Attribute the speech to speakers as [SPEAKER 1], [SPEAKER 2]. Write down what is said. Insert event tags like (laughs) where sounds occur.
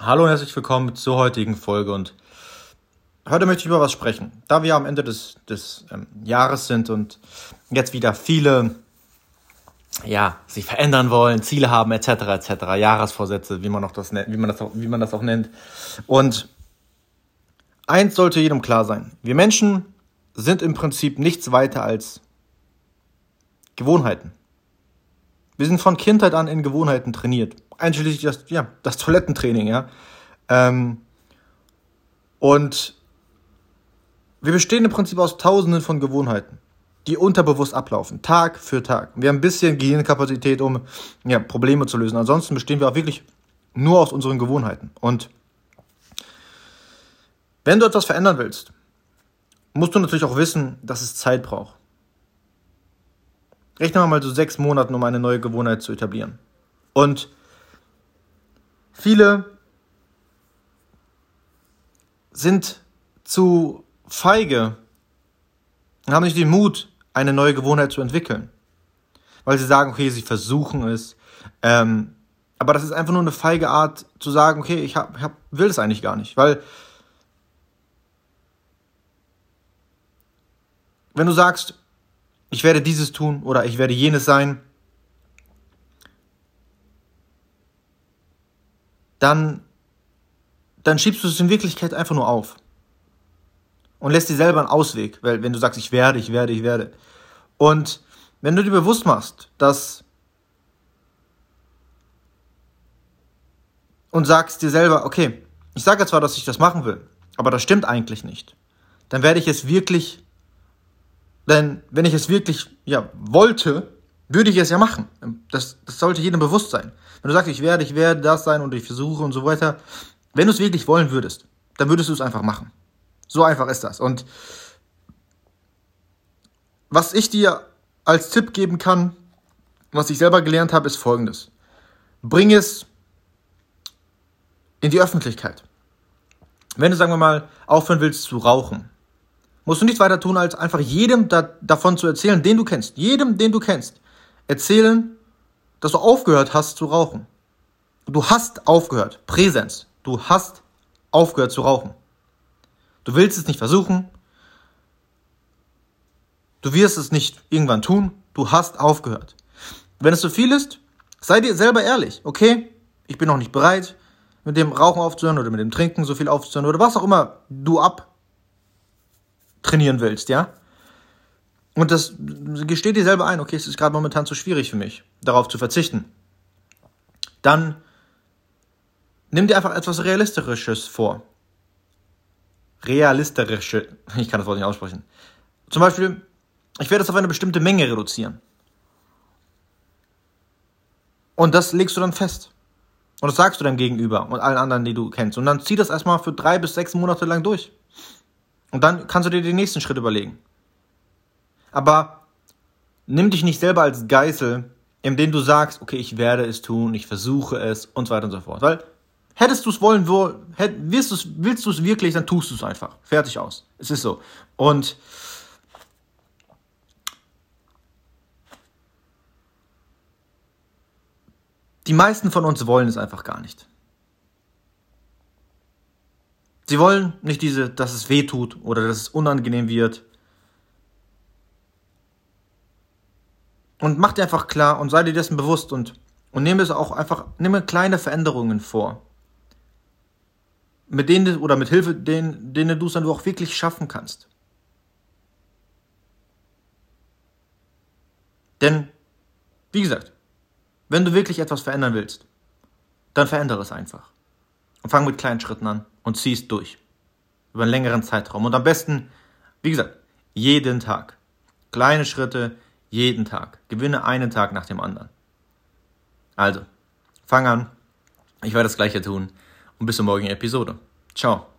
[SPEAKER 1] Hallo und herzlich willkommen zur heutigen Folge und heute möchte ich über was sprechen. Da wir am Ende des, des ähm, Jahres sind und jetzt wieder viele ja, sich verändern wollen, Ziele haben etc. etc. Jahresvorsätze, wie man noch das wie man das auch, wie man das auch nennt. Und eins sollte jedem klar sein: Wir Menschen sind im Prinzip nichts weiter als Gewohnheiten. Wir sind von Kindheit an in Gewohnheiten trainiert. Einschließlich das, ja, das Toilettentraining, ja. Ähm, und wir bestehen im Prinzip aus tausenden von Gewohnheiten, die unterbewusst ablaufen, Tag für Tag. Wir haben ein bisschen Gehirnkapazität, um ja, Probleme zu lösen. Ansonsten bestehen wir auch wirklich nur aus unseren Gewohnheiten. Und wenn du etwas verändern willst, musst du natürlich auch wissen, dass es Zeit braucht. Rechne mal so sechs Monaten, um eine neue Gewohnheit zu etablieren. Und viele sind zu feige und haben nicht den Mut, eine neue Gewohnheit zu entwickeln. Weil sie sagen, okay, sie versuchen es. Ähm, aber das ist einfach nur eine feige Art zu sagen, okay, ich hab, hab, will es eigentlich gar nicht. Weil wenn du sagst, ich werde dieses tun oder ich werde jenes sein, dann, dann schiebst du es in Wirklichkeit einfach nur auf. Und lässt dir selber einen Ausweg, weil wenn du sagst, ich werde, ich werde, ich werde. Und wenn du dir bewusst machst, dass und sagst dir selber, okay, ich sage zwar, dass ich das machen will, aber das stimmt eigentlich nicht, dann werde ich es wirklich denn wenn ich es wirklich ja, wollte, würde ich es ja machen. Das, das sollte jedem bewusst sein. Wenn du sagst, ich werde, ich werde das sein und ich versuche und so weiter, wenn du es wirklich wollen würdest, dann würdest du es einfach machen. So einfach ist das. Und was ich dir als Tipp geben kann, was ich selber gelernt habe, ist folgendes. Bring es in die Öffentlichkeit. Wenn du, sagen wir mal, aufhören willst zu rauchen, musst du nichts weiter tun, als einfach jedem da, davon zu erzählen, den du kennst. Jedem, den du kennst. Erzählen, dass du aufgehört hast zu rauchen. Du hast aufgehört. Präsenz. Du hast aufgehört zu rauchen. Du willst es nicht versuchen. Du wirst es nicht irgendwann tun. Du hast aufgehört. Wenn es zu viel ist, sei dir selber ehrlich. Okay, ich bin noch nicht bereit, mit dem Rauchen aufzuhören oder mit dem Trinken so viel aufzuhören oder was auch immer du ab trainieren willst, ja? Und das gesteht dir selber ein, okay, es ist gerade momentan zu schwierig für mich, darauf zu verzichten. Dann nimm dir einfach etwas Realistisches vor. Realistische, (laughs) ich kann das Wort nicht aussprechen. Zum Beispiel, ich werde es auf eine bestimmte Menge reduzieren. Und das legst du dann fest. Und das sagst du deinem Gegenüber und allen anderen, die du kennst. Und dann zieh das erstmal für drei bis sechs Monate lang durch. Und dann kannst du dir den nächsten Schritt überlegen. Aber nimm dich nicht selber als Geißel, indem du sagst, okay, ich werde es tun, ich versuche es und so weiter und so fort. Weil hättest du es wollen, wo, wirst du's, willst du es wirklich, dann tust du es einfach. Fertig aus. Es ist so. Und die meisten von uns wollen es einfach gar nicht. Sie wollen nicht diese, dass es weh tut oder dass es unangenehm wird. Und mach dir einfach klar und sei dir dessen bewusst und, und nehme es auch einfach, nehme kleine Veränderungen vor. Mit denen oder mit Hilfe denen, denen du es dann auch wirklich schaffen kannst. Denn, wie gesagt, wenn du wirklich etwas verändern willst, dann verändere es einfach. Und fang mit kleinen Schritten an und zieh es durch. Über einen längeren Zeitraum. Und am besten, wie gesagt, jeden Tag. Kleine Schritte, jeden Tag. Gewinne einen Tag nach dem anderen. Also, fang an. Ich werde das gleiche tun. Und bis zur morgigen Episode. Ciao.